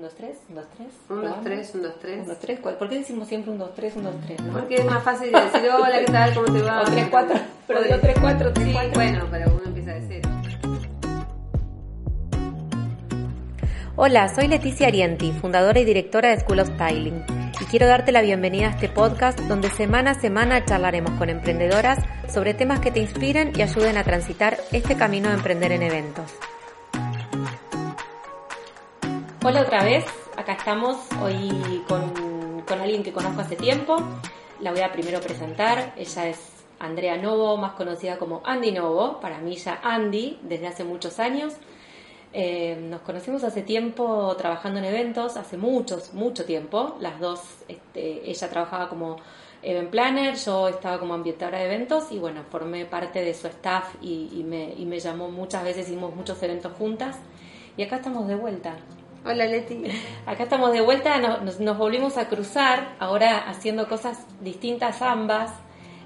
Un, dos, tres, un, dos, tres. Un, dos, tres, un, dos, tres. Un, dos, tres. ¿Cuál- ¿Por qué decimos siempre un, dos, tres, un, dos, tres? no? Porque es más fácil de decir, hola, ¿qué tal? ¿Cómo te va? O tres, cuatro. Pero digo tres, cuatro, tres, Sí, cuatro. bueno, pero uno empieza de cero. Hola, soy Leticia Arienti, fundadora y directora de School of Styling, y quiero darte la bienvenida a este podcast donde semana a semana charlaremos con emprendedoras sobre temas que te inspiren y ayuden a transitar este camino de emprender en eventos. Hola otra vez, acá estamos hoy con, con alguien que conozco hace tiempo. La voy a primero presentar. Ella es Andrea Novo, más conocida como Andy Novo. Para mí ya Andy, desde hace muchos años. Eh, nos conocimos hace tiempo trabajando en eventos, hace muchos, mucho tiempo. Las dos, este, ella trabajaba como event planner, yo estaba como ambientadora de eventos y bueno, formé parte de su staff y, y me, y me llamó muchas veces, hicimos muchos eventos juntas. Y acá estamos de vuelta. Hola, Leti. Acá estamos de vuelta, no- nos, nos volvimos a cruzar, ahora haciendo cosas distintas ambas.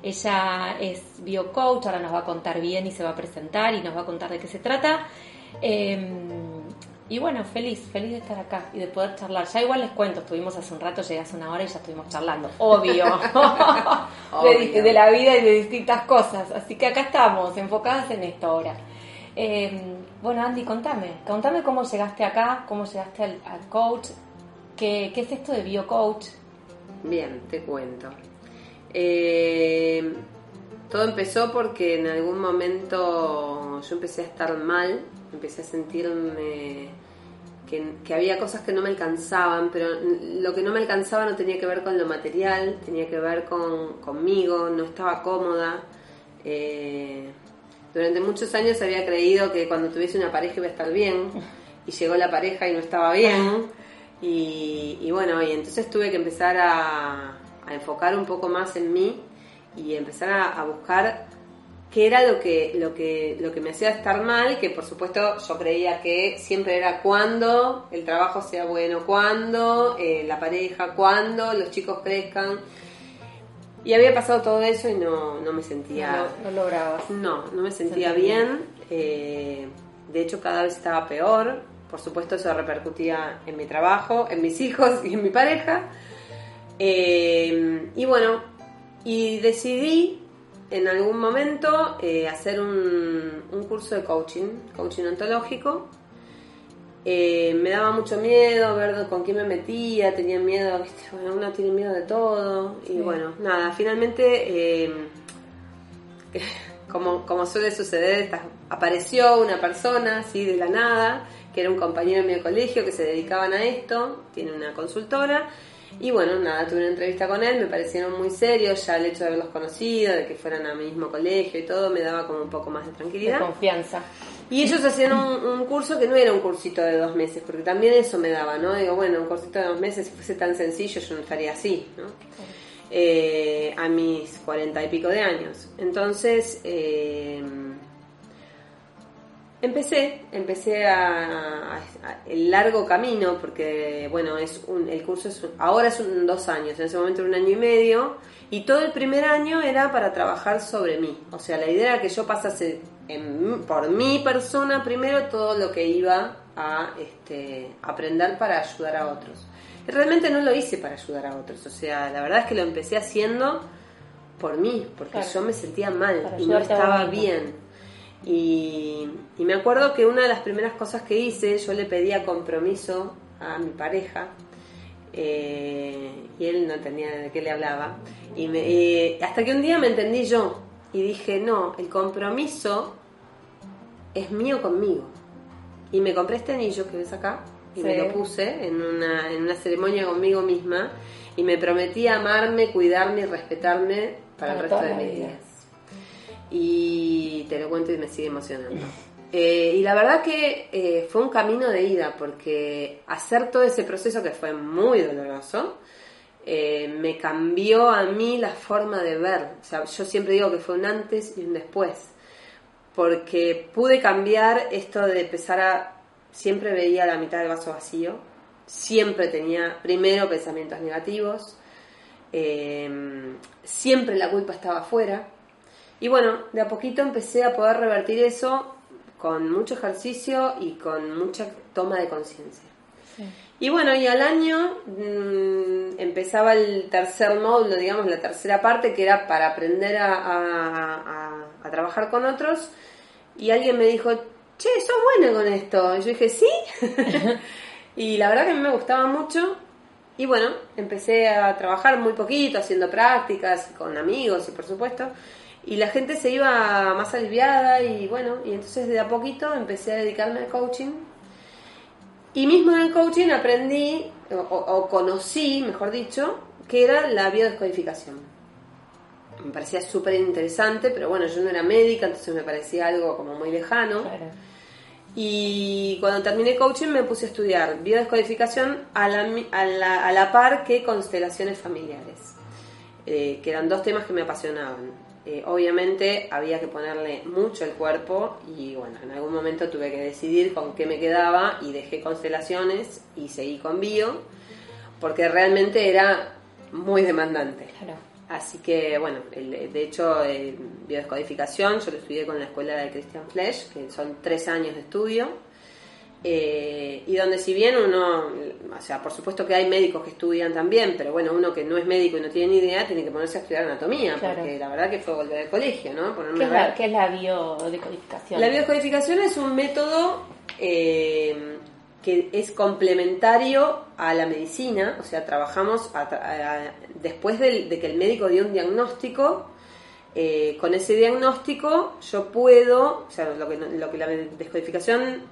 Ella es biocoach, ahora nos va a contar bien y se va a presentar y nos va a contar de qué se trata. Eh, y bueno, feliz, feliz de estar acá y de poder charlar. Ya igual les cuento, estuvimos hace un rato, llegué hace una hora y ya estuvimos charlando, obvio, De, la vida y de distintas cosas. Así que acá estamos, enfocadas en esto ahora. Eh, bueno, Andy, contame, contame cómo llegaste acá, cómo llegaste al, coach, qué, qué es esto de biocoach. Bien, te cuento. Eh, todo empezó porque en algún momento yo empecé a estar mal, empecé a sentirme que, que había cosas que no me alcanzaban, pero lo que no me alcanzaba no tenía que ver con lo material, tenía que ver con, conmigo, no estaba cómoda. Eh, durante muchos años había creído que cuando tuviese una pareja iba a estar bien, y llegó la pareja y no estaba bien. Y, y bueno, y entonces tuve que empezar a, enfocar un poco más en mí y empezar a, a buscar qué era lo que, lo, que, lo que me hacía estar mal, que por supuesto yo creía que siempre era cuando el trabajo sea bueno, cuando eh, la pareja, cuando los chicos crezcan. Y había pasado todo eso y no, no me sentía... No, no lograbas. No, no me sentía Sentí bien. eh, de hecho, cada vez estaba peor. Por supuesto, eso repercutía en mi trabajo, en mis hijos y en mi pareja. Eh, y bueno, y decidí en algún momento eh, hacer un, un curso de coaching, coaching ontológico. Eh, me daba mucho miedo ver con quién me metía, tenía miedo, ¿viste? Bueno, uno tiene miedo de todo. Y bueno, nada, finalmente, eh, como, como suele suceder, apareció una persona así de la nada, que era un compañero de mi colegio que se dedicaban a esto, tiene una consultora. Y bueno, nada, tuve una entrevista con él, me parecieron muy serios, ya el hecho de haberlos conocido, de que fueran al mismo colegio y todo, me daba como un poco más de De tranquilidad. confianza. Y ellos hacían un, un curso que no era un cursito de dos meses, porque también eso me daba, ¿no? Digo, bueno, un cursito de dos meses, si fuese tan sencillo, yo no estaría así, ¿no? Eh, a mis cuarenta y pico de años. Entonces, eh, empecé, empecé a, a- a- el largo camino, porque, bueno, es un, el curso es, un- ahora es un, dos años, en ese momento era un año y medio, y todo el primer año era para trabajar sobre mí. O sea, la idea era que yo pasase en- por mi persona primero todo lo que iba a este, aprender para ayudar a otros. Y realmente no lo hice para ayudar a otros, o sea, la verdad es que lo empecé haciendo por mí, porque Claro. yo me sentía mal Para y no estaba bien. Y, y me acuerdo que una de las primeras cosas que hice, yo le pedía compromiso a mi pareja, eh, y él no entendía de qué le hablaba, y me- eh, hasta que un día me entendí yo, y dije, no, el compromiso es mío conmigo. Y me compré este anillo que ves acá, y me lo puse en una, en una ceremonia conmigo misma, y me prometí amarme, cuidarme y respetarme para, Para el resto de mis días. Y te lo cuento y me sigue emocionando. Eh, y la verdad que eh, fue un camino de ida, porque hacer todo ese proceso que fue muy doloroso, eh, me cambió a mí la forma de ver. O sea, yo siempre digo que fue un antes y un después, porque pude cambiar esto de empezar a... Siempre veía la mitad del vaso vacío, siempre tenía primero pensamientos negativos, eh, siempre la culpa estaba afuera. Y bueno, de a poquito empecé a poder revertir eso con mucho ejercicio y con mucha toma de conciencia. Sí. Y bueno, y al año mm, empezaba el tercer módulo, digamos, la tercera parte, que era para aprender a, a trabajar con otros. Y alguien me dijo, che, sos buena con esto. Y yo dije, sí. y la verdad que a mí me gustaba mucho. Y bueno, empecé a trabajar muy poquito, haciendo prácticas con amigos y por supuesto. Y la gente se iba más aliviada y bueno, y entonces de a poquito empecé a dedicarme al coaching. Y mismo en el coaching aprendí, o, o conocí, mejor dicho, que era la biodescodificación. Me parecía súper interesante, pero bueno, yo no era médica, entonces me parecía algo como muy lejano. Claro. Y cuando terminé coaching me puse a estudiar biodescodificación a la, a la, a la par que constelaciones familiares, eh, que eran dos temas que me apasionaban. Eh, obviamente había que ponerle mucho el cuerpo y bueno, en algún momento tuve que decidir con qué me quedaba y dejé constelaciones y seguí con bio, porque realmente era muy demandante. Claro. Así que, bueno, de hecho, eh, biodescodificación, yo lo estudié con la escuela de Christian Flesch, que son tres años de estudio, eh, y donde si bien uno, o sea, por supuesto que hay médicos que estudian también, pero bueno, uno que no es médico y no tiene ni idea, tiene que ponerse a estudiar anatomía, porque la verdad que fue volver al colegio, ¿no? ¿Qué, es la, ¿Qué, es la, biodescodificación? La biodescodificación es un método... Eh, que es complementario a la medicina, o sea, trabajamos después de, que el médico dio un diagnóstico, eh, con ese diagnóstico yo puedo, o sea, lo que, lo que la descodificación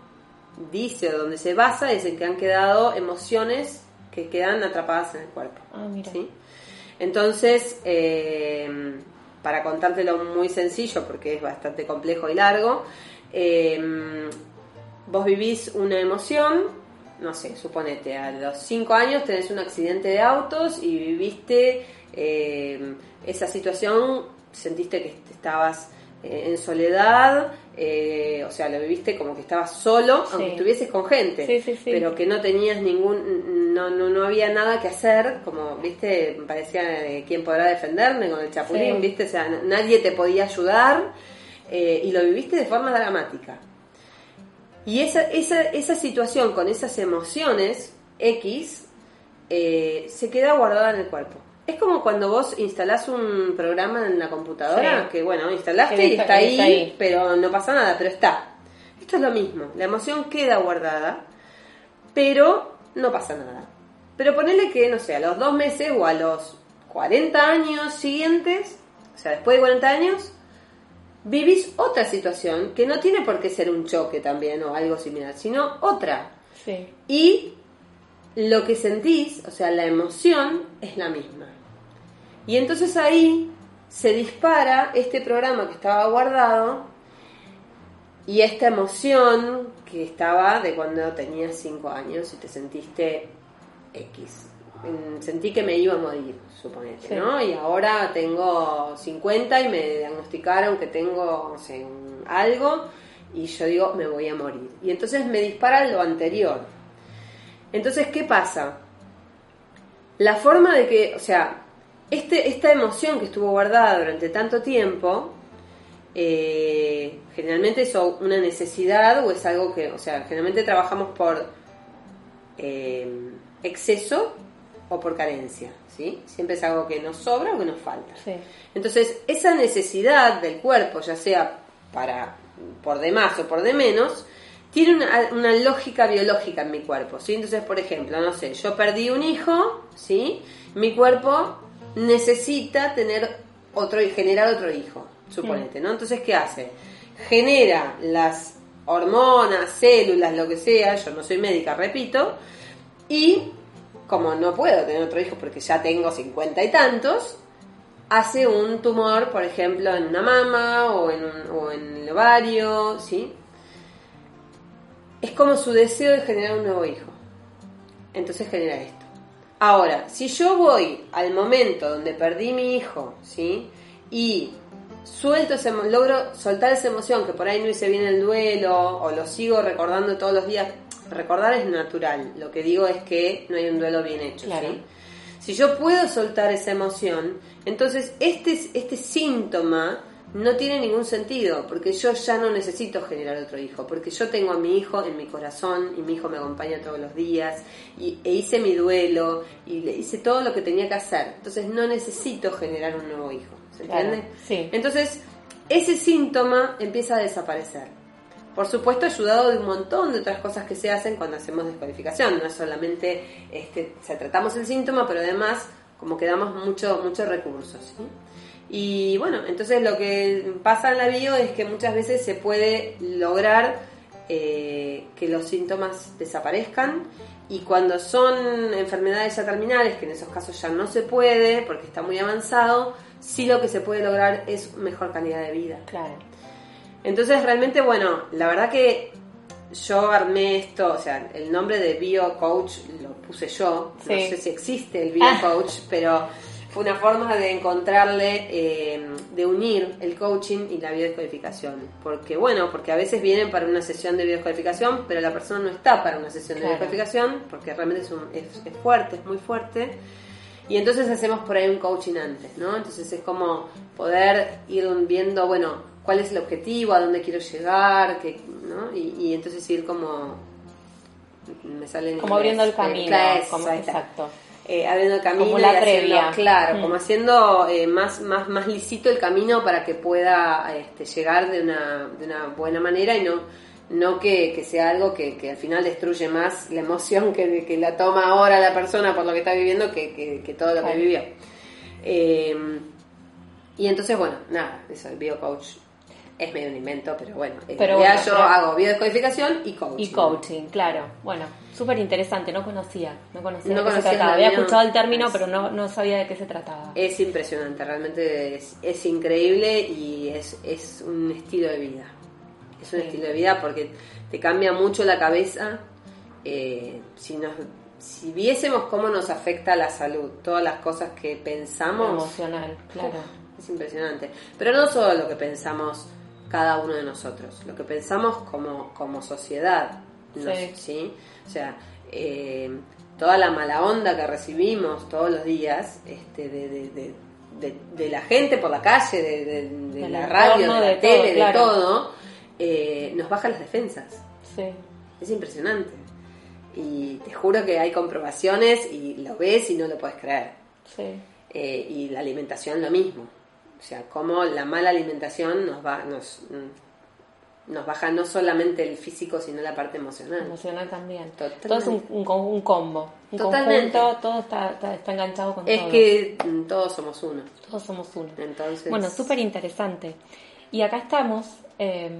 dice o donde se basa es en que han quedado emociones que quedan atrapadas en el cuerpo. Ah, ¿sí? Entonces, eh, para contártelo muy sencillo, porque es bastante complejo y largo, eh, vos vivís una emoción, no sé, suponete, a los 5 años tenés un accidente de autos y viviste eh, esa situación, sentiste que estabas eh, en soledad, eh, o sea, lo viviste como que estabas solo, aunque estuvieses con gente, pero que no tenías ningún, no, no, no había nada que hacer, como, viste, parecía quién podrá defenderme con el chapulín, viste, o sea, nadie te podía ayudar y lo viviste de forma dramática. Y esa, esa, esa situación con esas emociones X eh, se queda guardada en el cuerpo. Es como cuando vos instalás un programa en la computadora, que bueno, instalaste y está, ahí, pero no pasa nada, pero está. Esto es lo mismo, la emoción queda guardada, pero no pasa nada. Pero ponele que, no sé, a los dos meses o a los 40 años siguientes, o sea, después de 40 años, vivís otra situación que no tiene por qué ser un choque también o algo similar, sino otra. Y lo que sentís, o sea, la emoción es la misma. Y entonces ahí se dispara este programa que estaba guardado y esta emoción que estaba de cuando tenías 5 años y te sentiste X sentí que me iba a morir, suponete, ¿no? Y ahora tengo 50 y me diagnosticaron que tengo, no sé, algo y yo digo, me voy a morir. Y entonces me dispara lo anterior. Entonces, ¿qué pasa? La forma de que, o sea, este, esta emoción que estuvo guardada durante tanto tiempo, eh, generalmente es una necesidad o es algo que, o sea, generalmente trabajamos por eh, exceso o por carencia, ¿sí? Siempre es algo que nos sobra o que nos falta. Entonces, esa necesidad del cuerpo, ya sea para por de más o por de menos, tiene una, lógica biológica en mi cuerpo, ¿sí? Entonces, por ejemplo, no sé, yo perdí un hijo, ¿sí? Mi cuerpo necesita tener otro y generar otro hijo, suponete, ¿no? Entonces, ¿qué hace? Genera las hormonas, células, lo que sea, yo no soy médica, repito, y como no puedo tener otro hijo porque ya tengo cincuenta y tantos, hace un tumor, por ejemplo, en una mama o en, o en el ovario, ¿sí? Es como su deseo de generar un nuevo hijo. Entonces genera esto. Ahora, si yo voy al momento donde perdí mi hijo, ¿sí? Y suelto ese, logro soltar esa emoción que por ahí no hice bien el duelo o lo sigo recordando todos los días recordar es natural. Lo que digo es que no hay un duelo bien hecho. Si yo puedo soltar esa emoción, entonces este, este síntoma no tiene ningún sentido, porque yo ya no necesito generar otro hijo, porque yo tengo a mi hijo en mi corazón y mi hijo me acompaña todos los días y, e hice mi duelo y le hice todo lo que tenía que hacer. Entonces no necesito generar un nuevo hijo, ¿se entiende? sí. Entonces ese síntoma empieza a desaparecer. Por supuesto, ayudado de un montón de otras cosas que se hacen cuando hacemos descodificación. No es solamente este, o sea, tratamos el síntoma, pero además como que damos mucho, muchos recursos. ¿sí? Y bueno, entonces lo que pasa en la bio es que muchas veces se puede lograr eh, que los síntomas desaparezcan y cuando son enfermedades ya terminales, que en esos casos ya no se puede porque está muy avanzado, sí lo que se puede lograr es mejor calidad de vida. Claro. Entonces realmente, bueno, la verdad que yo armé esto, o sea, el nombre de bio coach lo puse yo, no sé si existe el bio coach, pero fue una forma de encontrarle, eh, de unir el coaching y la biodescodificación. Porque bueno, porque a veces vienen para una sesión de biodescodificación, pero la persona no está para una sesión Claro. de biodescodificación, porque realmente es, un- es- es fuerte, es muy fuerte. Y entonces hacemos por ahí un coaching antes, ¿no? Entonces es como poder ir viendo, bueno, cuál es el objetivo, a dónde quiero llegar, qué, ¿no? Y, y entonces ir como... Me sale en Como inglés, abriendo el eh, camino. como- ahí está. Eh, abriendo el camino Como y la haciendo- previa. claro, Mm. como haciendo eh, más, más, más lisito el camino para que pueda este, llegar de una, de una buena manera y no, no que, que sea algo que, que al final destruye más la emoción que, que la toma ahora la persona por lo que está viviendo que, que- que todo lo que vivió. Eh, y entonces, bueno, nada, eso, el biocoach es medio un invento, pero bueno, en Pero bueno, yo pero- hago biodescodificación y coaching. Y coaching, claro. Bueno, súper interesante, no conocía, no conocía No de qué se trataba. Había escuchado el término, es- pero no, no sabía de qué se trataba. Es impresionante, realmente es, es increíble y es, es un estilo de vida. Es un Sí. estilo de vida porque te cambia mucho la cabeza. eh, si, nos, si viésemos cómo nos afecta la salud, todas las cosas que pensamos, Emocional, claro. es impresionante. Pero no solo lo que pensamos cada uno de nosotros, lo que pensamos como, como sociedad. ¿no? Sí. ¿sí? O sea, eh, toda la mala onda que recibimos todos los días este, de, de, de, de- de la gente por la calle, de, la radio, de la tele, todo, de todo, eh, nos baja las defensas. Sí. Es impresionante. Y te juro que hay comprobaciones y lo ves y no lo puedes creer. Sí. Eh, y la alimentación lo mismo. O sea, como la mala alimentación nos va, nos, mm, nos baja no solamente el físico, sino la parte emocional. Emocional también. Totalmente. Todo es un, un, un combo. Un Totalmente. conjunto, todo está, está, está enganchado con Es todo. que mm, todos somos uno. Todos somos uno. Entonces, Bueno, súper interesante. Y acá estamos. eh,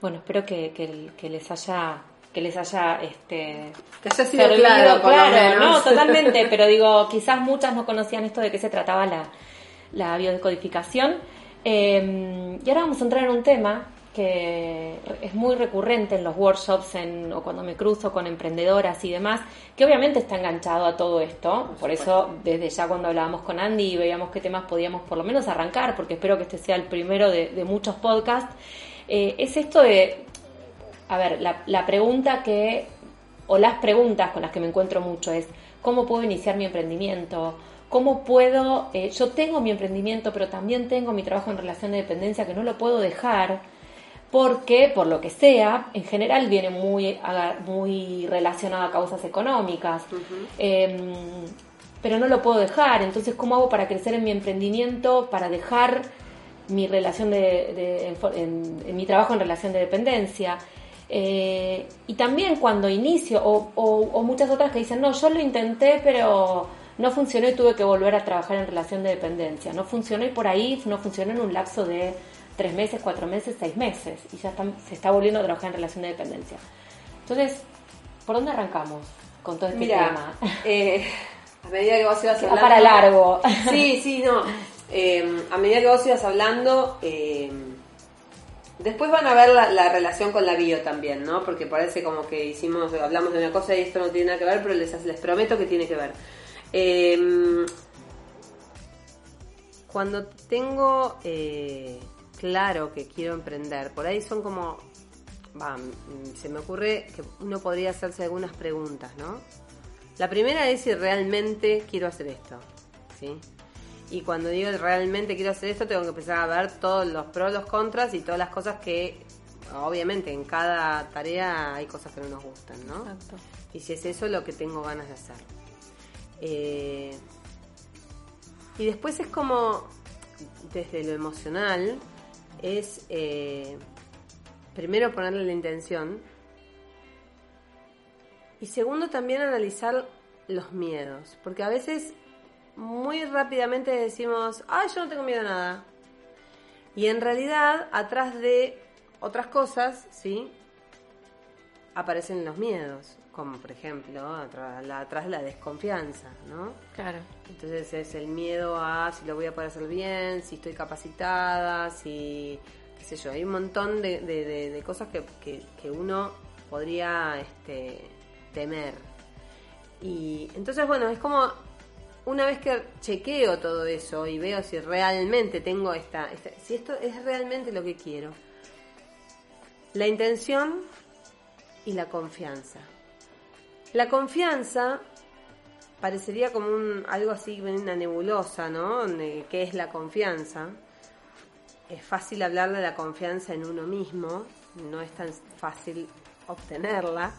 bueno, espero que, que, que les haya que les haya este que haya sido servido, claro, no, totalmente, pero digo, quizás muchas no conocían esto de qué se trataba la, la biodescodificación. Eh, y ahora vamos a entrar en un tema que es muy recurrente en los workshops en, o cuando me cruzo con emprendedoras y demás, que obviamente está enganchado a todo esto. Por eso, desde ya cuando hablábamos con Andy y veíamos qué temas podíamos por lo menos arrancar, porque espero que este sea el primero de, de muchos podcasts, eh, es esto de, a ver, la, la pregunta que, o las preguntas con las que me encuentro mucho es, ¿cómo puedo iniciar mi emprendimiento? ¿Cómo puedo, eh, yo tengo mi emprendimiento, pero también tengo mi trabajo en relación de dependencia que no lo puedo dejar? porque por lo que sea, en general viene muy, muy relacionado a causas económicas, Eh, pero no lo puedo dejar, entonces ¿cómo hago para crecer en mi emprendimiento, para dejar mi relación de, de- en, en- en mi trabajo en relación de dependencia? Eh, y también cuando inicio, o, o- o muchas otras que dicen, no, yo lo intenté, pero no funcionó y tuve que volver a trabajar en relación de dependencia. No funcionó y por ahí no funcionó en un lapso de tres meses, cuatro meses, seis meses, y ya están- se está volviendo a trabajar en relación de dependencia. Entonces, ¿por dónde arrancamos con todo este Mira, tema? eh, a medida que vos ibas Va hablando... para largo. Sí, sí, no. Eh, a medida que vos ibas hablando, eh, después van a ver la, la relación con la bio también, ¿no? Porque parece como que hicimos, hablamos de una cosa y esto no tiene nada que ver, pero les, les prometo que tiene que ver. Eh, cuando tengo eh, claro que quiero emprender, por ahí son como, se me ocurre que uno podría hacerse algunas preguntas, ¿no? La primera es si realmente quiero hacer esto, ¿sí? Y cuando digo realmente quiero hacer esto, tengo que empezar a ver todos los pros, los contras y todas las cosas que, obviamente, en cada tarea hay cosas que no nos gustan, ¿no? Exacto. Y si es eso lo que tengo ganas de hacer. Eh, y después es como, desde lo emocional, es eh, primero ponerle la intención y segundo también analizar los miedos, porque a veces muy rápidamente decimos, ay, yo no tengo miedo a nada. Y en realidad, atrás de otras cosas, ¿sí? Aparecen los miedos, como por ejemplo, atrás, la, atrás de la desconfianza, ¿no? Claro. Entonces es el miedo a si lo voy a poder hacer bien, si estoy capacitada, si, qué sé yo, hay un montón de, de- de- de cosas que, que- que uno podría este, temer. Y entonces, bueno, es como una vez que chequeo todo eso y veo si realmente tengo esta, esta si esto es realmente lo que quiero, la intención y la confianza. La confianza parecería como un, algo así, una nebulosa, ¿no? ¿Qué es la confianza? Es fácil hablar de la confianza en uno mismo, no es tan fácil obtenerla.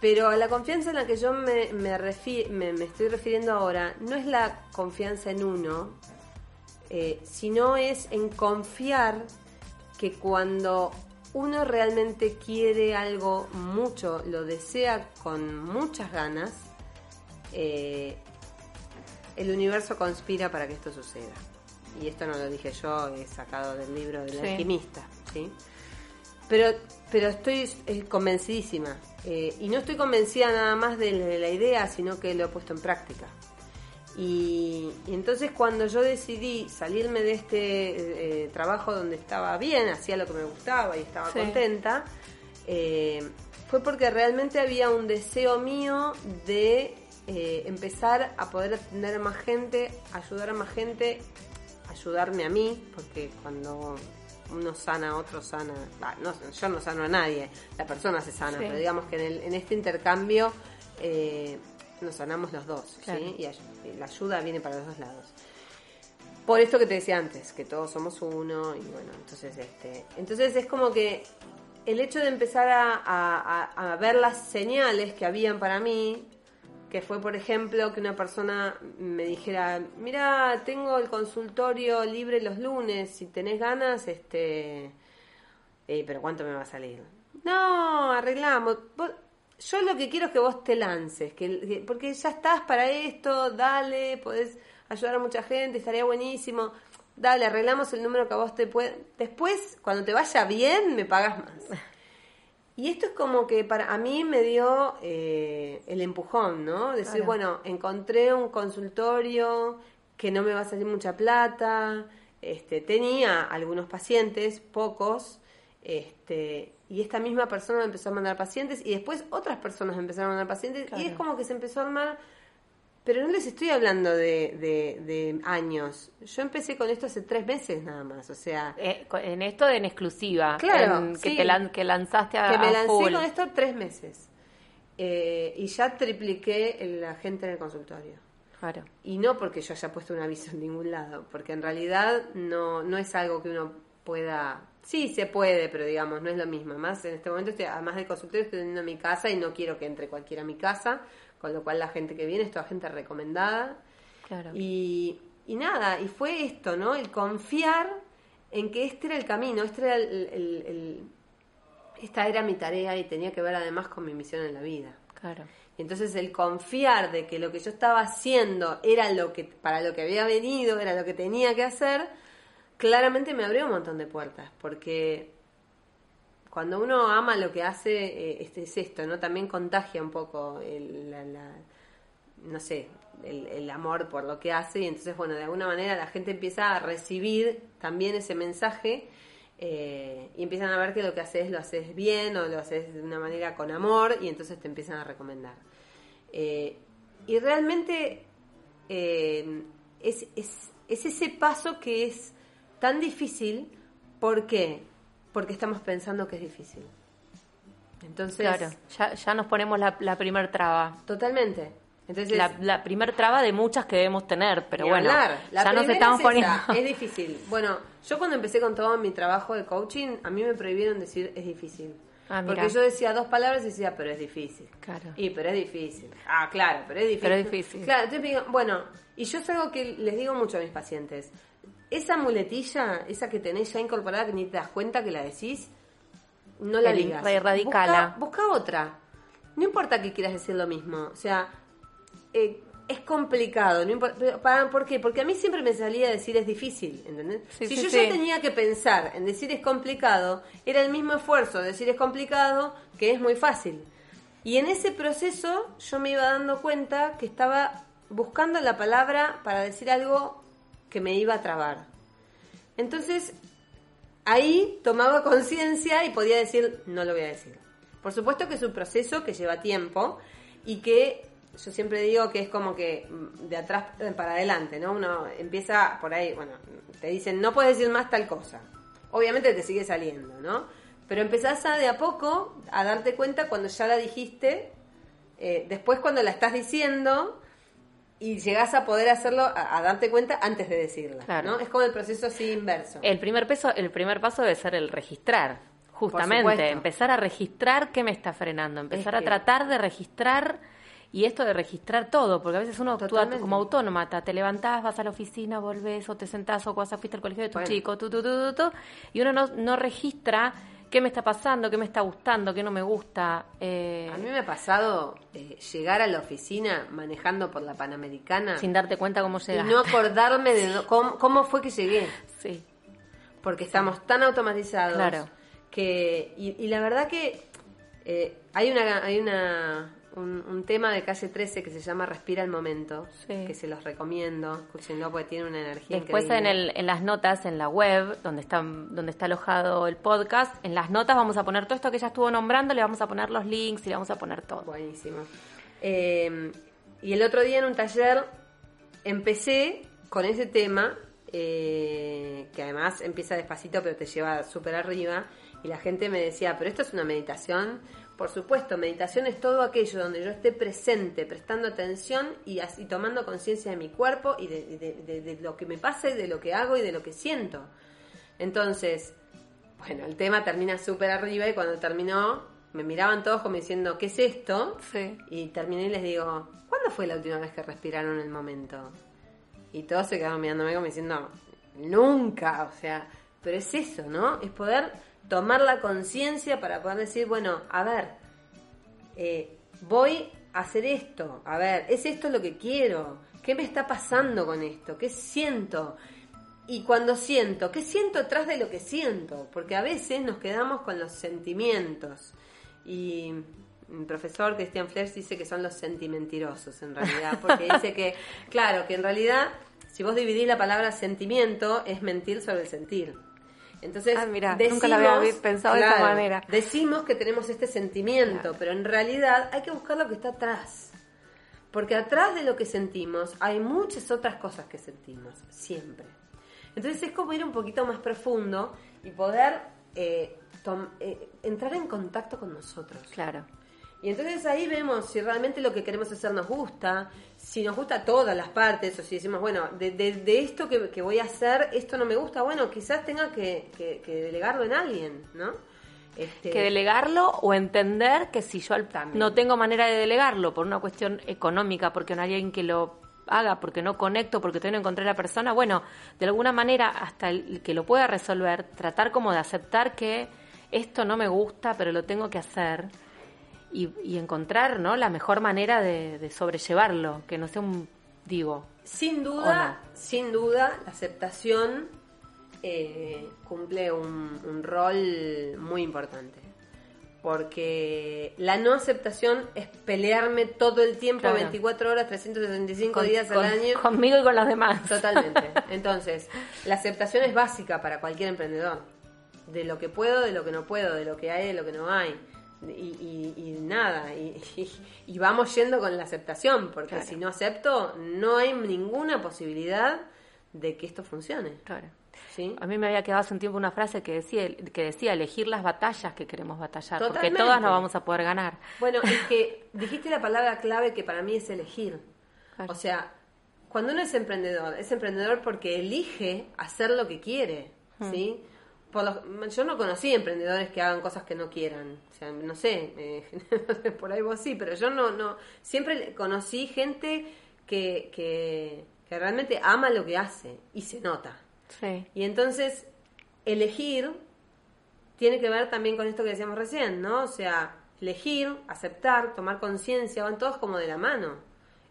Pero la confianza en la que yo me- me estoy refiriendo ahora no es la confianza en uno, eh, sino es en confiar que cuando uno realmente quiere algo mucho, lo desea con muchas ganas, eh, el universo conspira para que esto suceda. Y esto no lo dije yo, he sacado del libro del Sí. alquimista, ¿sí? Pero, pero estoy eh, convencidísima. Eh, y no estoy convencida nada más de, de la idea, sino que lo he puesto en práctica. Y, y entonces cuando yo decidí salirme de este eh, trabajo donde estaba bien, hacía lo que me gustaba y estaba Sí. contenta, eh, fue porque realmente había un deseo mío de eh, empezar a poder atender a más gente, ayudar a más gente, ayudarme a mí, porque cuando uno sana, otro sana, bah, no, yo no sano a nadie, la persona se sana, Sí. pero digamos que en, el- en este intercambio eh, nos sanamos los dos, Claro. ¿sí? Y, la ayuda viene para los dos lados. Por esto que te decía antes, que todos somos uno y bueno, entonces este, entonces es como que el hecho de empezar a, a- a- a ver las señales que habían para mí, que fue por ejemplo que una persona me dijera, mira, tengo el consultorio libre los lunes, si tenés ganas, este, eh, pero ¿cuánto me va a salir? No, arreglamos. Vos- yo lo que quiero es que vos te lances, que, que- porque ya estás para esto, dale, podés ayudar a mucha gente, estaría buenísimo. Dale, arreglamos el número que a vos te puede. Después, cuando te vaya bien, me pagas más. Y esto es como que para a mí me dio eh, el empujón, ¿no? Decir, Claro. bueno, encontré un consultorio que no me va a salir mucha plata, este, tenía algunos pacientes, pocos, este, y esta misma persona me empezó a mandar pacientes y después otras personas me empezaron a mandar pacientes y es como que se empezó a armar, pero no les estoy hablando de, de, de años. Yo empecé con esto hace tres meses nada más, o sea, Eh, en esto en exclusiva. Claro, en- que sí. te lan- que lanzaste a, que me a lancé full. con esto tres meses. Eh, y ya tripliqué la gente en el consultorio. Claro. Y no porque yo haya puesto un aviso en ningún lado, porque en realidad no, no es algo que uno pueda... Sí, se puede, pero digamos, no es lo mismo. Más en este momento, estoy, además del consultorio, estoy teniendo mi casa y no quiero que entre cualquiera a mi casa, con lo cual la gente que viene es toda gente recomendada. Claro. Y, y nada, y fue esto, ¿no? El confiar en que este era el camino, este era el- el- el- esta era mi tarea y tenía que ver además con mi misión en la vida. Claro. Y entonces el confiar de que lo que yo estaba haciendo era lo que para lo que había venido, era lo que tenía que hacer, claramente me abrió un montón de puertas, porque cuando uno ama lo que hace, este es esto, ¿no? También contagia un poco el, no sé, el, amor por lo que hace y entonces, bueno, de alguna manera la gente empieza a recibir también ese mensaje eh, y empiezan a ver que lo que haces lo haces bien o lo haces de una manera con amor y entonces te empiezan a recomendar. Eh, y realmente es, es, es ese paso que es tan difícil, ¿por qué? Porque estamos pensando que es difícil. Entonces, Claro. Ya, ya nos ponemos la, la primer traba. Totalmente. Entonces, la, la primer traba de muchas que debemos tener, pero bueno, la ya nos estamos es poniendo. Es difícil. Bueno, yo cuando empecé con todo mi trabajo de coaching, a mí me prohibieron decir es difícil. Ah, Porque yo decía dos palabras y decía, pero es difícil. Claro. Y, pero es difícil. Ah, claro, pero es difícil. Pero es difícil. Claro, entonces digo, bueno, y yo es algo que les digo mucho a mis pacientes. Esa muletilla, esa que tenés ya incorporada, que ni te das cuenta que la decís, no la digas. Busca, busca, otra. No importa que quieras decir lo mismo. O sea, eh, es complicado. No importa, para, ¿Por qué? Porque a mí siempre me salía a decir es difícil, ¿entendés? si yo ya tenía que pensar en decir es complicado, era el mismo esfuerzo de decir es complicado que es muy fácil. Y en ese proceso yo me iba dando cuenta que estaba buscando la palabra para decir algo que me iba a trabar. Entonces, ahí tomaba conciencia y podía decir, no lo voy a decir. Por supuesto que es un proceso que lleva tiempo y que yo siempre digo que es como que mm, de atrás para adelante, ¿no? Uno empieza por ahí, bueno, te dicen, no puedes decir más tal cosa. Obviamente te sigue saliendo, ¿no? Pero empezás a de a poco a darte cuenta cuando ya la dijiste, eh, después cuando la estás diciendo y llegás a poder hacerlo, a, darte cuenta antes de decirla, ¿no? Es como el proceso así inverso. El primer, peso, el primer paso debe ser el registrar, justamente, empezar a registrar qué me está frenando, empezar a tratar de registrar y esto de registrar todo, porque a veces uno actúa como autónoma, te levantás, vas a la oficina, volvés o te sentás o vas a fuiste al colegio de tu chico, tu, tu, tu, tu, y uno no, no registra qué me está pasando, qué me está gustando, qué no me gusta. Eh... A mí me ha pasado eh, llegar a la oficina manejando por la Panamericana. Sin darte cuenta cómo llegaste. Y no acordarme de cómo, cómo, fue que llegué. Sí. Porque estamos tan automatizados. Claro. Que, y, y la verdad que eh, hay una, hay una un, tema de calle 13 que se llama Respira el Momento, que se los recomiendo, escúchenlo porque tiene una energía Después en, el, en las notas, en la web, donde está, donde está alojado el podcast, en las notas vamos a poner todo esto que ella estuvo nombrando, le vamos a poner los links y le vamos a poner todo. Buenísimo. Eh, y el otro día en un taller empecé con ese tema, eh, que además empieza despacito pero te lleva súper arriba, y la gente me decía, pero esto es una meditación por supuesto, meditación es todo aquello donde yo esté presente, prestando atención y así tomando conciencia de mi cuerpo y de, lo que me pasa y de lo que hago y de lo que siento. Entonces, bueno, el tema termina súper arriba y cuando terminó me miraban todos como diciendo, ¿qué es esto? Sí. Y terminé y les digo, ¿cuándo fue la última vez que respiraron el momento? Y todos se quedaron mirándome como diciendo, nunca, o sea, pero es eso, ¿no? Es poder tomar la conciencia para poder decir, bueno, a ver, eh, voy a hacer esto, a ver, ¿es esto lo que quiero? ¿Qué me está pasando con esto? ¿Qué siento? Y cuando siento, ¿qué siento atrás de lo que siento? Porque a veces nos quedamos con los sentimientos. Y mi profesor Christian Flers dice que son los sentimentirosos en realidad, porque dice que, claro, que en realidad, si vos dividís la palabra sentimiento, es mentir sobre el sentir. Entonces, ah, nunca lo había pensado de esa manera. Decimos que tenemos este sentimiento, pero en realidad hay que buscar lo que está atrás. Porque atrás de lo que sentimos hay muchas otras cosas que sentimos, siempre. Entonces es como ir un poquito más profundo y poder eh, eh, entrar en contacto con nosotros. Claro. Y entonces ahí vemos si realmente lo que queremos hacer nos gusta, si nos gusta todas las partes, o si decimos, bueno, de, de, esto que, voy a hacer, esto no me gusta, bueno, quizás tenga que, delegarlo en alguien, ¿no? Este... Que delegarlo o entender que si yo no tengo manera de delegarlo por una cuestión económica, porque no hay alguien que lo haga, porque no conecto, porque todavía no encontré la persona, bueno, de alguna manera hasta el que lo pueda resolver, tratar como de aceptar que esto no me gusta, pero lo tengo que hacer y, encontrar ¿no? la mejor manera de, sobrellevarlo, que no sea un digo. Sin duda, sin duda, la aceptación eh, cumple un, rol muy importante. Porque la no aceptación es pelearme todo el tiempo, 24 horas, 365 días al año. Conmigo y con los demás. Totalmente. Entonces, la aceptación es básica para cualquier emprendedor. De lo que puedo, de lo que no puedo, de lo que hay, de lo que no hay y, nada, y, vamos yendo con la aceptación, porque si no acepto, no hay ninguna posibilidad de que esto funcione. Claro. ¿sí? A mí me había quedado hace un tiempo una frase que decía, que decía elegir las batallas que queremos batallar, porque Totalmente. todas no vamos a poder ganar. Bueno, es que dijiste la palabra clave que para mí es elegir. Claro. O sea, cuando uno es emprendedor, es emprendedor porque elige hacer lo que quiere, ¿sí? Por lo- yo no conocí emprendedores que hagan cosas que no quieran. O sea, no sé, eh, por ahí vos sí, pero yo no, no. Siempre conocí gente que, que, que realmente ama lo que hace y se nota. Sí. Y entonces, elegir tiene que ver también con esto que decíamos recién, ¿no? O sea, elegir, aceptar, tomar conciencia, van todos como de la mano.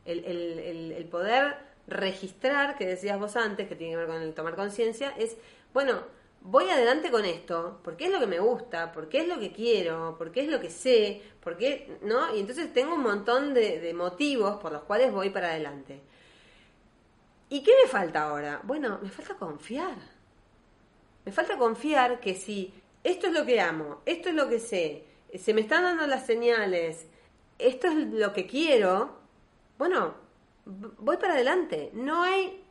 El, el- el- el poder registrar, que decías vos antes, que tiene que ver con el tomar conciencia, es, bueno, voy adelante con esto, porque es lo que me gusta, porque es lo que quiero, porque es lo que sé, porque, ¿no? Y entonces tengo un montón de, de motivos por los cuales voy para adelante. ¿Y qué me falta ahora? Bueno, me falta confiar. Me falta confiar que si esto es lo que amo, esto es lo que sé, se me están dando las señales, esto es lo que quiero, bueno, voy para adelante. No hay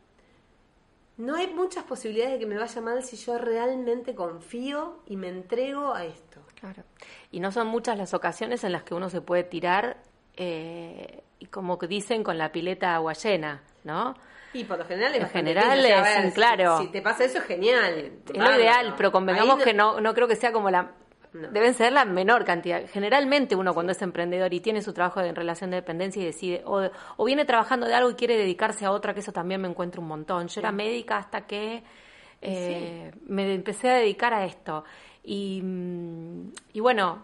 no hay muchas posibilidades de que me vaya mal si yo realmente confío y me entrego a esto. Claro. Y no son muchas las ocasiones en las que uno se puede tirar, eh, y como dicen, con la pileta agua llena, ¿no? Y por lo general es general es, ver, claro. Si, si te pasa eso es genial. Es lo ideal, pero convengamos que no, no creo que sea como la... No. Deben ser la menor cantidad. Generalmente uno cuando es emprendedor y tiene su trabajo en relación de dependencia y decide, o, o viene trabajando de algo y quiere dedicarse a otra, que eso también me encuentro un montón. Yo era médica hasta que eh, me empecé a dedicar a esto. Y, mm, y bueno,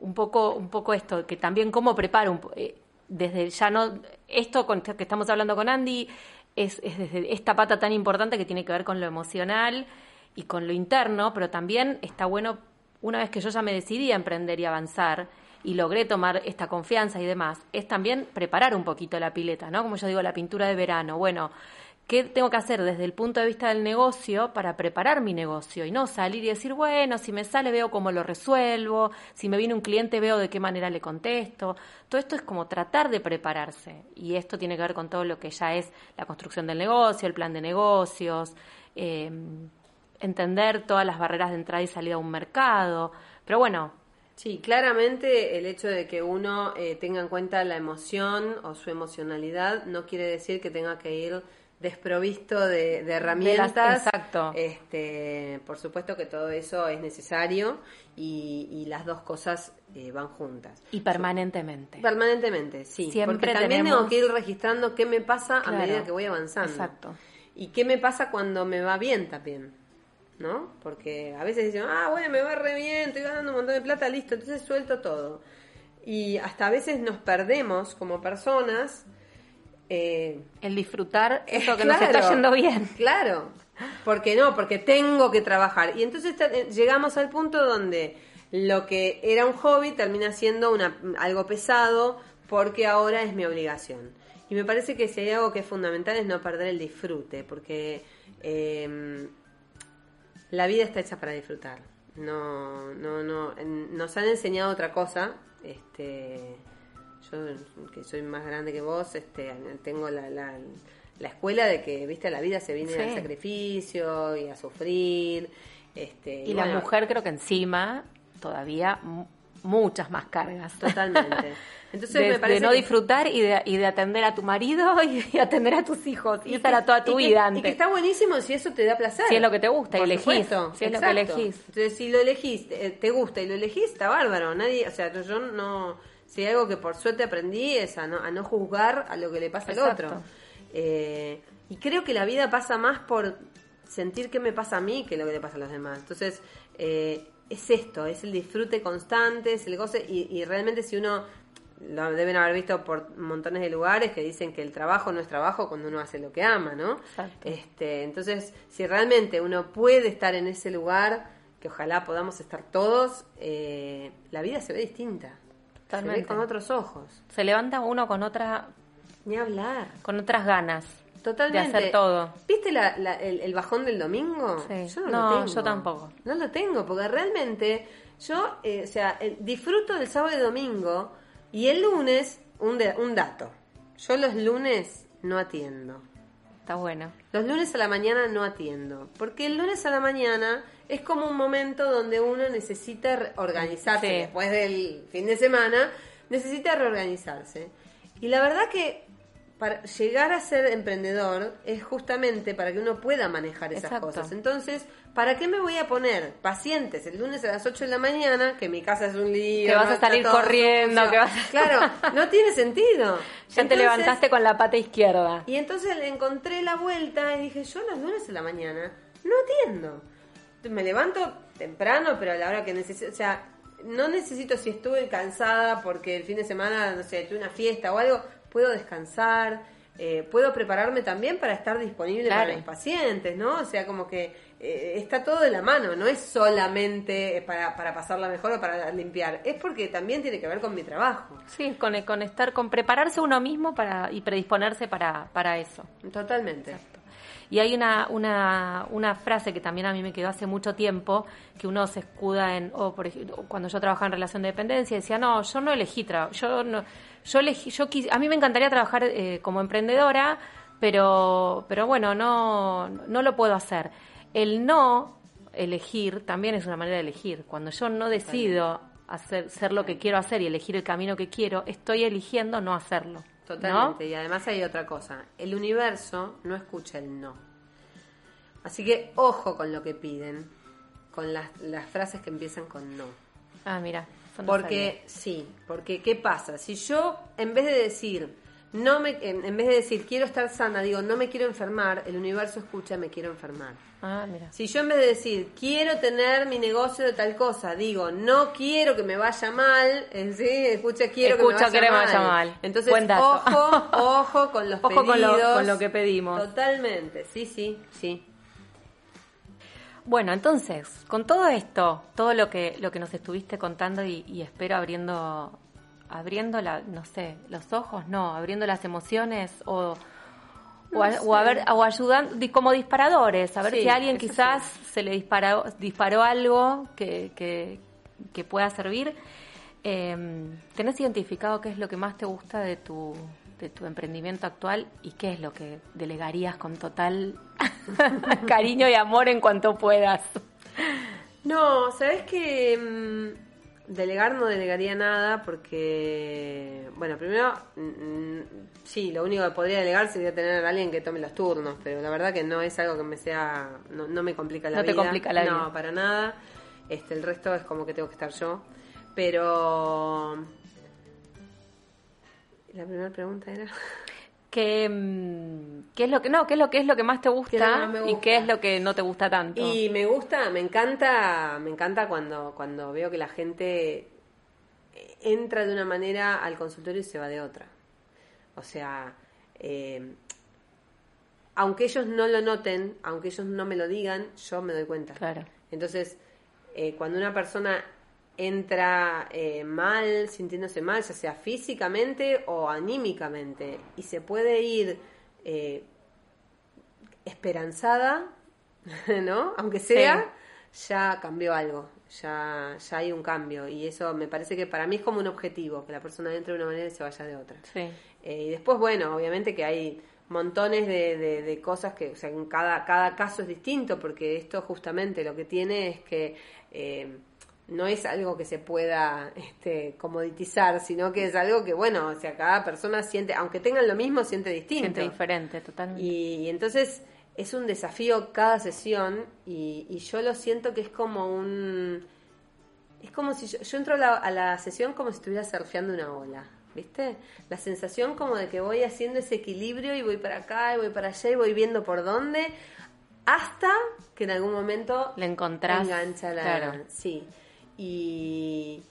un poco, un poco esto, que también cómo preparo, un eh, desde ya no, esto con, que estamos hablando con Andy, es, es desde esta pata tan importante que tiene que ver con lo emocional y con lo interno, pero también está bueno, una vez que yo ya me decidí a emprender y avanzar y logré tomar esta confianza y demás, es también preparar un poquito la pileta, ¿no? Como yo digo, la pintura de verano. Bueno, ¿qué tengo que hacer desde el punto de vista del negocio para preparar mi negocio? Y no salir y decir, bueno, si me sale veo cómo lo resuelvo, si me viene un cliente veo de qué manera le contesto. Todo esto es como tratar de prepararse. Y esto tiene que ver con todo lo que ya es la construcción del negocio, el plan de negocios, eh, entender todas las barreras de entrada y salida a un mercado. Pero bueno, Sí, claramente el hecho de que uno eh, tenga en cuenta la emoción o su emocionalidad no quiere decir que tenga que ir desprovisto de, de herramientas. exacto. Este, por supuesto que todo eso es necesario y, y las dos cosas eh, van juntas. y permanentemente. Permanentemente, sí. Siempre porque también tenemos- tengo que ir registrando qué me pasa Claro. a medida que voy avanzando. Exacto. Y qué me pasa cuando me va bien también. ¿No? Porque a veces dicen, ah, bueno, me va re bien, estoy ganando un montón de plata, listo, entonces suelto todo. Y hasta a veces nos perdemos como personas. eh, El disfrutar eso que claro, nos está yendo bien. Claro. Porque no, porque tengo que trabajar. Y entonces eh, llegamos al punto donde lo que era un hobby termina siendo una, algo pesado porque ahora es mi obligación. Y me parece que si hay algo que es fundamental es no perder el disfrute, porque eh, la vida está hecha para disfrutar. No, no, no. Nos han enseñado otra cosa. Este, yo que soy más grande que vos, este, tengo la, la, la escuela de que, viste, la vida se viene Sí. al sacrificio y a sufrir. Este, Y la bueno, mujer creo que encima todavía mu- muchas más cargas. Totalmente. Entonces de, me parece de no que- disfrutar y de, y de atender a tu marido y, y atender a tus hijos. Y, esa era toda tu y que- vida Y antes. que está buenísimo si eso te da placer. Si es lo que te gusta y elegís. supuesto, Si es lo que exacto. elegís. Entonces, si lo elegís, te, te gusta y lo elegís, está bárbaro. Nadie, o sea, yo no. Si hay algo que por suerte aprendí es a no, a no juzgar a lo que le pasa al Exacto. otro. Eh, y creo que la vida pasa más por sentir qué me pasa a mí que lo que le pasa a los demás. Entonces, eh, es esto, es el disfrute constante, es el goce, y, y realmente si uno, lo deben haber visto por montones de lugares que dicen que el trabajo no es trabajo cuando uno hace lo que ama, ¿no? Exacto. Este, entonces, si realmente uno puede estar en ese lugar, que ojalá podamos estar todos, eh, la vida se ve distinta. Se ve con otros ojos. Se levanta uno con otra Ni hablar. con otras ganas Totalmente. de hacer todo. ¿Viste la- la- el, el bajón del domingo? Sí. Yo no, No, lo tengo. yo tampoco. No lo tengo, porque realmente yo, eh, o sea, disfruto del sábado y domingo y el lunes, un, de- un dato. Yo los lunes no atiendo. está bueno. Los lunes a la mañana no atiendo, porque el lunes a la mañana es como un momento donde uno necesita organizarse Sí. después del fin de semana, necesita reorganizarse. Y la verdad que para llegar a ser emprendedor es justamente para que uno pueda manejar esas Exacto. cosas. Entonces, ¿para qué me voy a poner pacientes el lunes a las 8 de la mañana, que mi casa es un lío? Que vas a salir corriendo, que vas a- Claro, no tiene sentido. Ya te levantaste con la pata izquierda. y entonces le encontré la vuelta y dije, yo los lunes a la mañana no atiendo. Entonces, Me levanto temprano, pero a la hora que necesito, o sea, no necesito si estuve cansada porque el fin de semana, no sé, tuve una fiesta o algo, puedo descansar, eh, puedo prepararme también para estar disponible Claro. para mis pacientes, ¿no? O sea, como que eh, está todo de la mano, no es solamente para, para pasarla mejor o para limpiar, es porque también tiene que ver con mi trabajo. Sí, con, con estar, con prepararse uno mismo para y predisponerse para, para eso. Totalmente. Y hay una, una, una frase que también a mí me quedó hace mucho tiempo, que uno se escuda en, o por ejemplo, cuando yo trabajaba en relación de dependencia, decía, no, yo no elegí trabajo, yo no, yo elegí, yo quis- a mí me encantaría trabajar eh, como emprendedora, pero, pero bueno, no, no lo puedo hacer. El no elegir también es una manera de elegir. Cuando yo no decido hacer, ser lo que quiero hacer y elegir el camino que quiero, estoy eligiendo no hacerlo. ¿No? Totalmente. Y además hay otra cosa. El universo no escucha el no. Así que ojo con lo que piden, con las, las frases que empiezan con no. Ah, mira. Porque sí, porque ¿qué pasa? Si yo en vez de decir no me en, vez de decir quiero estar sana, digo no me quiero enfermar, el universo escucha me quiero enfermar. Ah, mira. Si yo en vez de decir quiero tener mi negocio de tal cosa, digo no quiero que me vaya mal, sí, escucha quiero Escucha, que me vaya, que me vaya mal. mal. Entonces ojo, ojo con los Ojo con lo- pedidos. con lo que pedimos. Totalmente, sí, sí, sí. Bueno, entonces, con todo esto, todo lo que lo que nos estuviste contando y, y espero abriendo abriendo la, no sé, los ojos, no, abriendo las emociones o o, a- o a ver, o ayudando como disparadores, a ver Sí, si a alguien quizás se le disparó disparó algo que, que, que pueda servir. Eh, ¿Tenés identificado qué es lo que más te gusta de tu de tu emprendimiento actual y qué es lo que delegarías con total cariño y amor en cuanto puedas? No, sabes que mm, delegar no delegaría nada porque, bueno, primero, sí, lo único que podría delegar sería tener a alguien que tome los turnos, pero la verdad que no es algo que me sea, no, no me complica la No te vida. complica la vida. No, para nada. Este, el resto es como que tengo que estar yo. Pero la primera pregunta era ¿Qué, mm, qué es lo que no? ¿Qué es lo que es lo que más te ¿Qué es lo que gusta, y qué es lo que no te gusta tanto? Y me gusta, me encanta, me encanta cuando, cuando veo que la gente entra de una manera al consultorio y se va de otra. O sea, eh, aunque ellos no lo noten, aunque ellos no me lo digan, yo me doy cuenta. Claro. Entonces, eh, cuando una persona entra eh, mal, sintiéndose mal, ya sea físicamente o anímicamente, y se puede ir eh, esperanzada, ¿no? Aunque sea, ya cambió algo, ya, ya hay un cambio, y eso me parece que para mí es como un objetivo, que la persona entre de una manera y se vaya de otra. Sí. Eh, y después, bueno, obviamente que hay montones de, de- de cosas que, o sea, en cada, cada caso es distinto, porque esto justamente lo que tiene es que eh, no es algo que se pueda este, comoditizar, sino que es algo que, bueno, o sea, cada persona siente, aunque tengan lo mismo, siente distinto. Siente diferente, totalmente. Y, y entonces es un desafío cada sesión y, y yo lo siento que es como un... Es como si yo, yo entro a la, a la sesión como si estuviera surfeando una ola, ¿viste? La sensación como de que voy haciendo ese equilibrio y voy para acá y voy para allá y voy viendo por dónde, hasta que en algún momento Le encontrás, engancha la... claro. Sí. Y,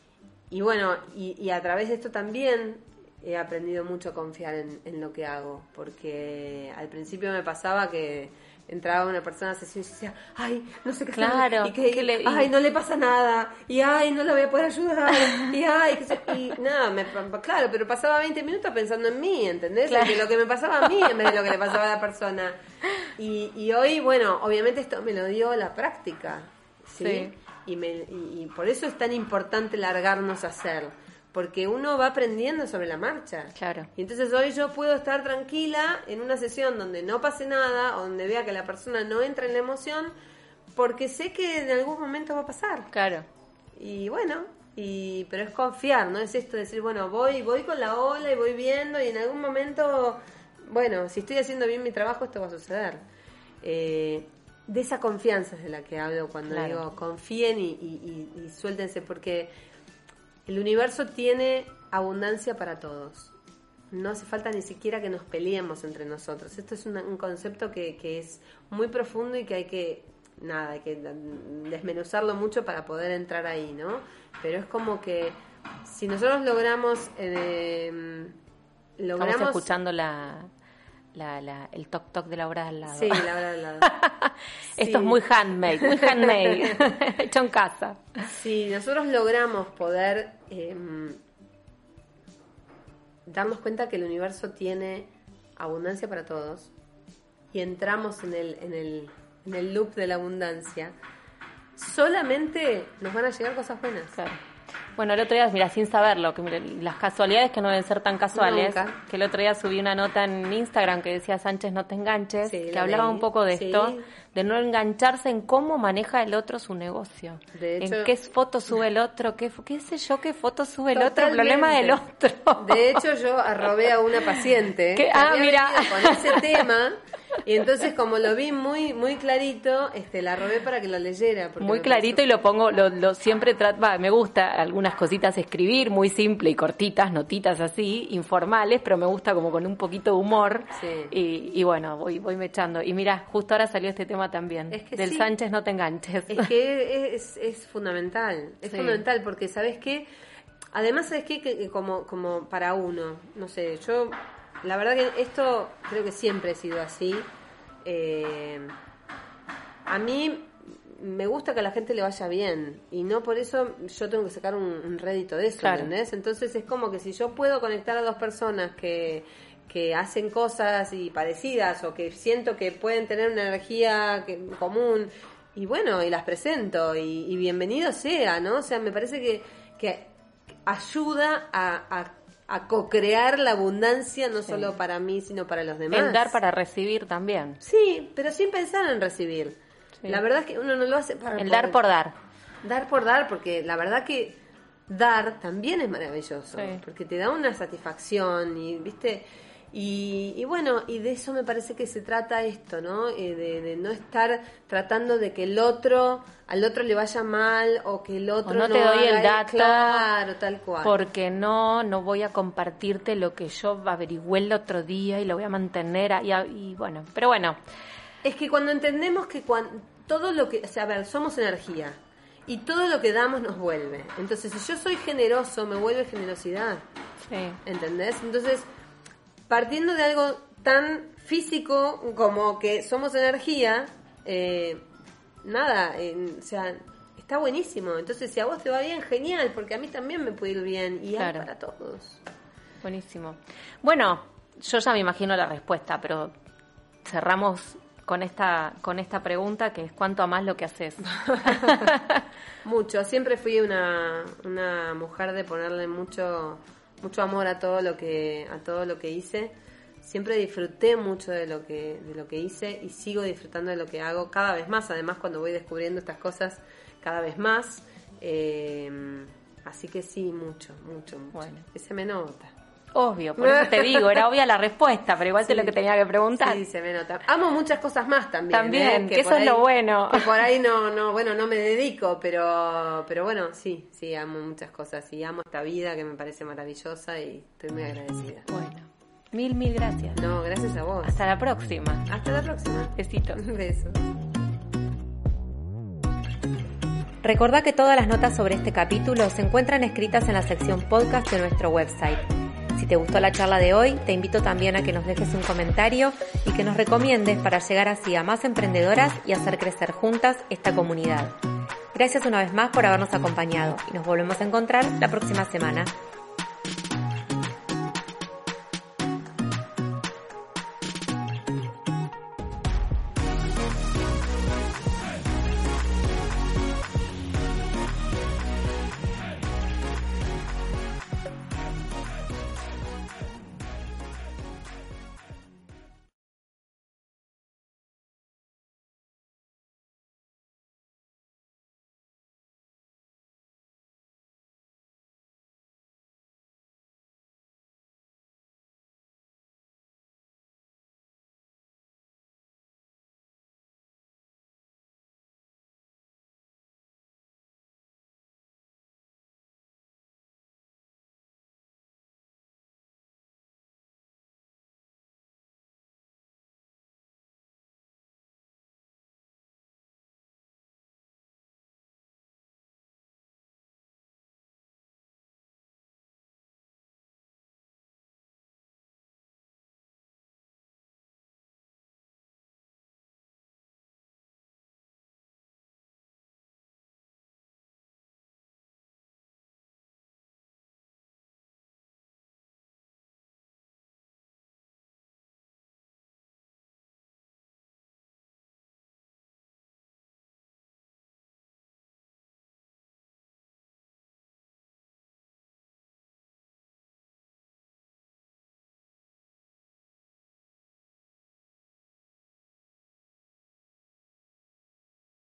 y bueno, y, y a través de esto también he aprendido mucho a confiar en, en lo que hago, porque al principio me pasaba que entraba una persona a sesión y decía, ay, no sé qué hacer, Claro, y que, que le- y- ay, no le pasa nada, y ay, no la voy a poder ayudar, y ay, y nada, me, claro, pero pasaba 20 minutos pensando en mí, ¿entendés? Claro. Que lo que me pasaba a mí en vez de lo que le pasaba a la persona. Y, y hoy, bueno, obviamente esto me lo dio la práctica, ¿sí? Sí. Y, me, y, y por eso es tan importante largarnos a hacer, porque uno va aprendiendo sobre la marcha. Claro. Y entonces hoy yo puedo estar tranquila en una sesión donde no pase nada, donde vea que la persona no entra en la emoción, porque sé que en algún momento va a pasar. Claro. Y bueno, y pero es confiar, no es esto de decir, bueno, voy voy con la ola y voy viendo y en algún momento, bueno, si estoy haciendo bien mi trabajo esto va a suceder. Eh, de esa confianza es de la que hablo cuando Claro. digo confíen y, y- y- y suéltense porque el universo tiene abundancia para todos. No hace falta ni siquiera que nos peleemos entre nosotros. Esto es un concepto que, que es muy profundo y que hay que, nada, hay que desmenuzarlo mucho para poder entrar ahí, ¿no? Pero es como que si nosotros logramos... eh, logramos Estamos escuchando la, la, la- el toc toc de la hora al lado. Sí, la verdad, al lado. Esto es Sí. muy handmade, muy handmade, hecho en casa. Si nosotros logramos poder eh, darnos cuenta que el universo tiene abundancia para todos y entramos en el, en el, en el loop de la abundancia, solamente nos van a llegar cosas buenas. Claro. Bueno, el otro día, mira, sin saberlo, que mira, las casualidades que no deben ser tan casuales, Nunca. que el otro día subí una nota en Instagram que decía Sánchez no te enganches, Sí, que la hablaba un poco de Sí. esto, de no engancharse en cómo maneja el otro su negocio, De hecho- en qué foto sube el otro, qué, qué sé yo, qué foto sube el otro, el problema del otro. De hecho, yo arrobé a una paciente ¿Qué? Ah, mira. con ese tema y entonces como lo vi muy muy clarito, este la arrobé para que lo leyera. Muy clarito y lo pongo, lo, lo siempre trato, va, me gusta algunas cositas escribir, muy simple y cortitas, notitas así, informales, pero me gusta como con un poquito de humor. Sí. Y, y bueno, voy, voy mechando. Y mira, justo ahora salió este tema también. Es que del sí. Sánchez no te enganches. Es que es, es fundamental, es Sí. fundamental porque sabes qué, además sabes qué, que, que como, como para uno, no sé, yo la verdad que esto creo que siempre he sido así. Eh, a mí me gusta que a la gente le vaya bien y no por eso yo tengo que sacar un, un rédito de eso, Claro. ¿entendés? Entonces es como que si yo puedo conectar a dos personas que, que hacen cosas y parecidas o que siento que pueden tener una energía que- común y bueno, y las presento y, y bienvenido sea, ¿no? O sea, me parece que, que ayuda a, a, a co-crear la abundancia no solo para mí, sino para los demás. El dar para recibir también. Sí, pero sin pensar en recibir. Sí. La verdad es que uno no lo hace para El dar por dar. dar por dar, porque la verdad que dar también es maravilloso, Sí. porque te da una satisfacción y, viste, y, y bueno, y de eso me parece que se trata esto, ¿no? Eh, de, de no estar tratando de que el otro, al otro le vaya mal o que el otro no te doy el dato claro, tal cual. Porque no, no voy a compartirte lo que yo averigüé el otro día y lo voy a mantener. ahí, y, bueno, pero bueno, Es que cuando entendemos que cuan- todo lo que, o sea, a ver, somos energía y todo lo que damos nos vuelve. Entonces, si yo soy generoso, me vuelve generosidad. sí. ¿Entendés? Entonces, partiendo de algo tan físico como que somos energía, eh, nada, eh, o sea, está buenísimo. Entonces, si a vos te va bien, genial, porque a mí también me puede ir bien y Claro. hay para todos. Buenísimo. Bueno, yo ya me imagino la respuesta, pero cerramos con esta, con esta pregunta que es cuánto amás lo que haces. Mucho, siempre fui una, una mujer de ponerle mucho mucho amor a todo lo que a todo lo que hice. Siempre disfruté mucho de lo que de lo que hice y sigo disfrutando de lo que hago cada vez más. Además, cuando voy descubriendo estas cosas cada vez más, Eh, así que sí, mucho, mucho, mucho. Bueno. Ese me nota. Obvio, por eso te digo, era obvia la respuesta, pero igual te Sí. lo que tenía que preguntar. Sí, se me nota. Amo muchas cosas más también. También, ¿eh? que eso es lo bueno. Que por ahí no, no, bueno, no me dedico, pero, pero bueno, sí, sí, amo muchas cosas y amo esta vida que me parece maravillosa y estoy muy agradecida. Bueno, mil, mil gracias. No, gracias a vos. Hasta la próxima. Hasta la próxima. Besitos. Un beso. Recordá que todas las notas sobre este capítulo se encuentran escritas en la sección podcast de nuestro website. Si te gustó la charla de hoy, te invito también a que nos dejes un comentario y que nos recomiendes para llegar así a más emprendedoras y hacer crecer juntas esta comunidad. Gracias una vez más por habernos acompañado y nos volvemos a encontrar la próxima semana.